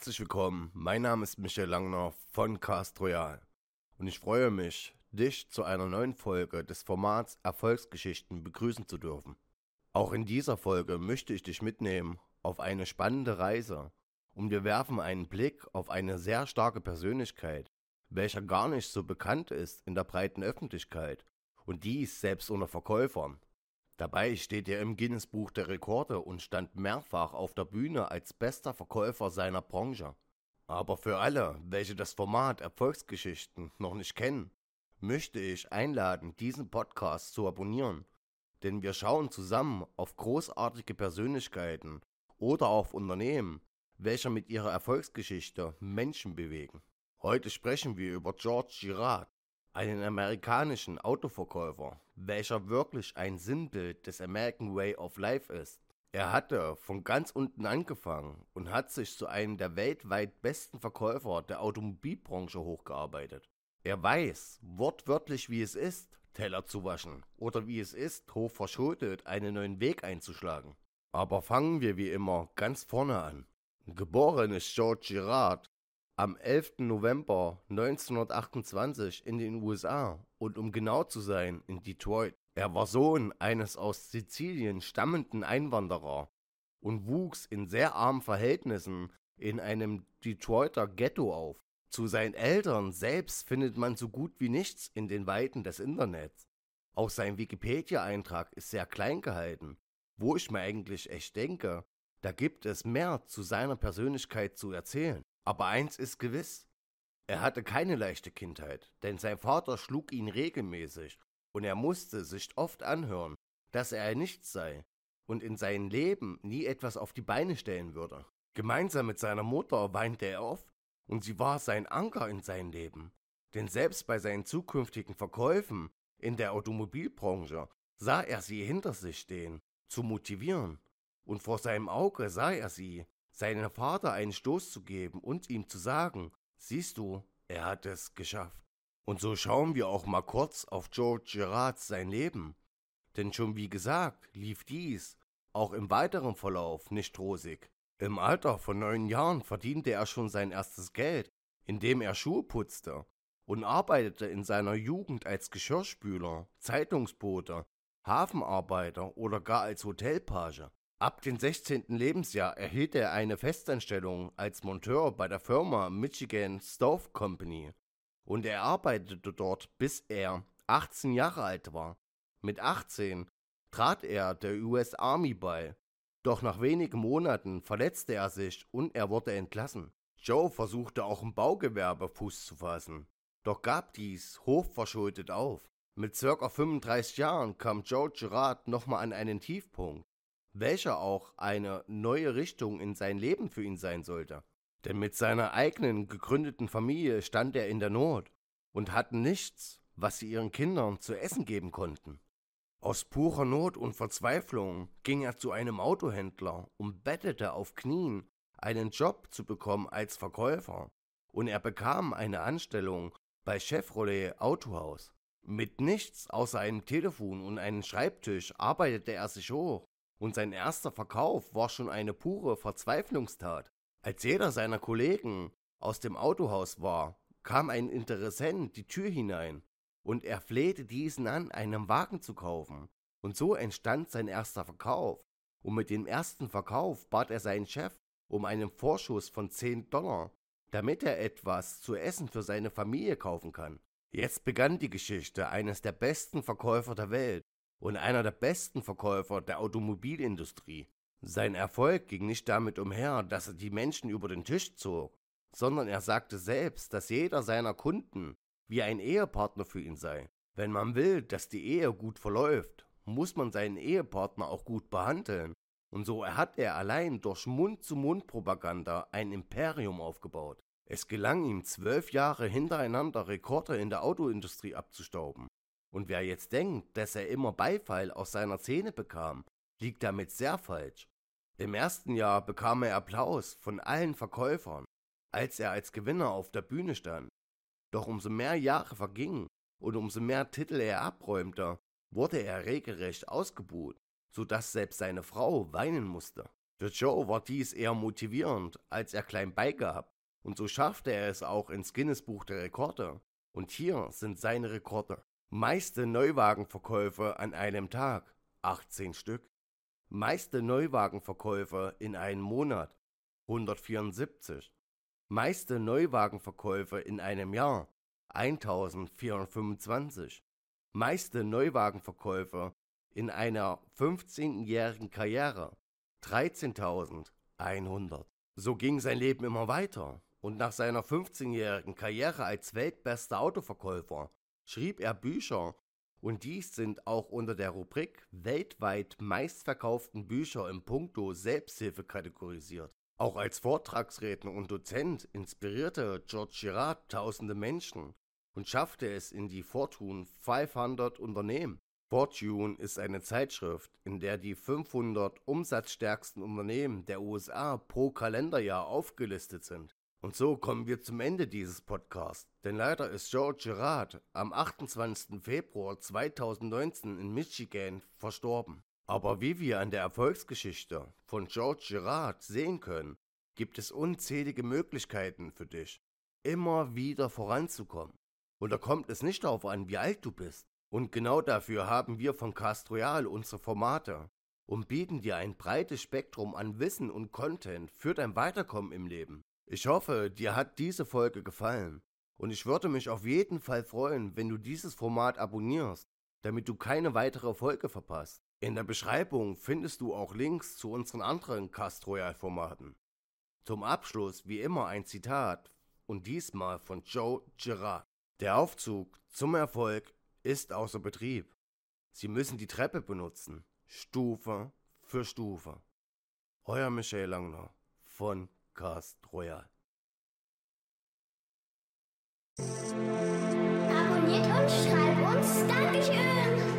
Herzlich willkommen, mein Name ist Michael Langner von Cast Royal und ich freue mich, dich zu einer neuen Folge des Formats Erfolgsgeschichten begrüßen zu dürfen. Auch in dieser Folge möchte ich dich mitnehmen auf eine spannende Reise und wir werfen einen Blick auf eine sehr starke Persönlichkeit, welcher gar nicht so bekannt ist in der breiten Öffentlichkeit und dies selbst unter Verkäufern. Dabei steht er im Guinness-Buch der Rekorde und stand mehrfach auf der Bühne als bester Verkäufer seiner Branche. Aber für alle, welche das Format Erfolgsgeschichten noch nicht kennen, möchte ich einladen, diesen Podcast zu abonnieren. Denn wir schauen zusammen auf großartige Persönlichkeiten oder auf Unternehmen, welche mit ihrer Erfolgsgeschichte Menschen bewegen. Heute sprechen wir über George Girard, einen amerikanischen Autoverkäufer, welcher wirklich ein Sinnbild des American Way of Life ist. Er hatte von ganz unten angefangen und hat sich zu einem der weltweit besten Verkäufer der Automobilbranche hochgearbeitet. Er weiß wortwörtlich, wie es ist, Teller zu waschen oder wie es ist, hoch verschuldet einen neuen Weg einzuschlagen. Aber fangen wir wie immer ganz vorne an. Geboren ist George Girard am 11. November 1928 in den USA und um genau zu sein in Detroit. Er war Sohn eines aus Sizilien stammenden Einwanderer und wuchs in sehr armen Verhältnissen in einem Detroiter Ghetto auf. Zu seinen Eltern selbst findet man so gut wie nichts in den Weiten des Internets. Auch sein Wikipedia-Eintrag ist sehr klein gehalten, wo ich mir eigentlich echt denke, da gibt es mehr zu seiner Persönlichkeit zu erzählen. Aber eins ist gewiss, er hatte keine leichte Kindheit, denn sein Vater schlug ihn regelmäßig, und er musste sich oft anhören, dass er ein Nichts sei und in seinem Leben nie etwas auf die Beine stellen würde. Gemeinsam mit seiner Mutter weinte er oft, und sie war sein Anker in seinem Leben. Denn selbst bei seinen zukünftigen Verkäufen in der Automobilbranche sah er sie hinter sich stehen, zu motivieren. Und vor seinem Auge sah er sie, seinem Vater einen Stoß zu geben und ihm zu sagen, siehst du, er hat es geschafft. Und so schauen wir auch mal kurz auf George Girards sein Leben. Denn schon wie gesagt, lief dies auch im weiteren Verlauf nicht rosig. Im Alter von neun Jahren verdiente er schon sein erstes Geld, indem er Schuhe putzte und arbeitete in seiner Jugend als Geschirrspüler, Zeitungsbote, Hafenarbeiter oder gar als Hotelpage. Ab dem 16. Lebensjahr erhielt er eine Festanstellung als Monteur bei der Firma Michigan Stove Company und er arbeitete dort, bis er 18 Jahre alt war. Mit 18 trat er der US Army bei, doch nach wenigen Monaten verletzte er sich und er wurde entlassen. Joe versuchte auch im Baugewerbe Fuß zu fassen, doch gab dies hochverschuldet auf. Mit circa 35 Jahren kam Joe Girard nochmal an einen Tiefpunkt welcher auch eine neue Richtung in sein Leben für ihn sein sollte. Denn mit seiner eigenen gegründeten Familie stand er in der Not und hatte nichts, was sie ihren Kindern zu essen geben konnten. Aus purer Not und Verzweiflung ging er zu einem Autohändler und bettete auf Knien, einen Job zu bekommen als Verkäufer, und er bekam eine Anstellung bei Chevrolet Autohaus. Mit nichts außer einem Telefon und einem Schreibtisch arbeitete er sich hoch und sein erster Verkauf war schon eine pure Verzweiflungstat. Als jeder seiner Kollegen aus dem Autohaus war, kam ein Interessent die Tür hinein, und er flehte diesen an, einen Wagen zu kaufen. Und so entstand sein erster Verkauf. Und mit dem ersten Verkauf bat er seinen Chef um einen Vorschuss von 10 Dollar, damit er etwas zu essen für seine Familie kaufen kann. Jetzt begann die Geschichte eines der besten Verkäufer der Welt, und einer der besten Verkäufer der Automobilindustrie. Sein Erfolg ging nicht damit umher, dass er die Menschen über den Tisch zog, sondern er sagte selbst, dass jeder seiner Kunden wie ein Ehepartner für ihn sei. Wenn man will, dass die Ehe gut verläuft, muss man seinen Ehepartner auch gut behandeln. Und so hat er allein durch Mund-zu-Mund-Propaganda ein Imperium aufgebaut. Es gelang ihm zwölf Jahre hintereinander Rekorde in der Autoindustrie abzustauben. Und wer jetzt denkt, dass er immer Beifall aus seiner Szene bekam, liegt damit sehr falsch. Im ersten Jahr bekam er Applaus von allen Verkäufern, als er als Gewinner auf der Bühne stand. Doch umso mehr Jahre vergingen und umso mehr Titel er abräumte, wurde er regelrecht ausgebuht, so dass selbst seine Frau weinen musste. Für Joe war dies eher motivierend, als er klein beigab, und so schaffte er es auch ins Guinness-Buch der Rekorde. Und hier sind seine Rekorde. Meiste Neuwagenverkäufe an einem Tag, 18 Stück. Meiste Neuwagenverkäufe in einem Monat, 174. Meiste Neuwagenverkäufe in einem Jahr, 1425. Meiste Neuwagenverkäufe in einer 15-jährigen Karriere, 13.100. So ging sein Leben immer weiter und nach seiner 15-jährigen Karriere als weltbester Autoverkäufer schrieb er Bücher und dies sind auch unter der Rubrik weltweit meistverkauften Bücher im Punkto Selbsthilfe kategorisiert. Auch als Vortragsredner und Dozent inspirierte George Girard tausende Menschen und schaffte es in die Fortune 500 Unternehmen. Fortune ist eine Zeitschrift, in der die 500 umsatzstärksten Unternehmen der USA pro Kalenderjahr aufgelistet sind. Und so kommen wir zum Ende dieses Podcasts, denn leider ist George Girard am 28. Februar 2019 in Michigan verstorben. Aber wie wir an der Erfolgsgeschichte von George Girard sehen können, gibt es unzählige Möglichkeiten für dich, immer wieder voranzukommen. Und da kommt es nicht darauf an, wie alt du bist, und genau dafür haben wir von Cast Royal unsere Formate und bieten dir ein breites Spektrum an Wissen und Content für dein Weiterkommen im Leben. Ich hoffe, dir hat diese Folge gefallen und ich würde mich auf jeden Fall freuen, wenn du dieses Format abonnierst, damit du keine weitere Folge verpasst. In der Beschreibung findest du auch Links zu unseren anderen Cast Royal Formaten. Zum Abschluss wie immer ein Zitat und diesmal von Joe Girard. Der Aufzug zum Erfolg ist außer Betrieb. Sie müssen die Treppe benutzen, Stufe für Stufe. Euer Michael Langner von Podcast Royal. Abonniert uns, schreibt uns, Dankeschön.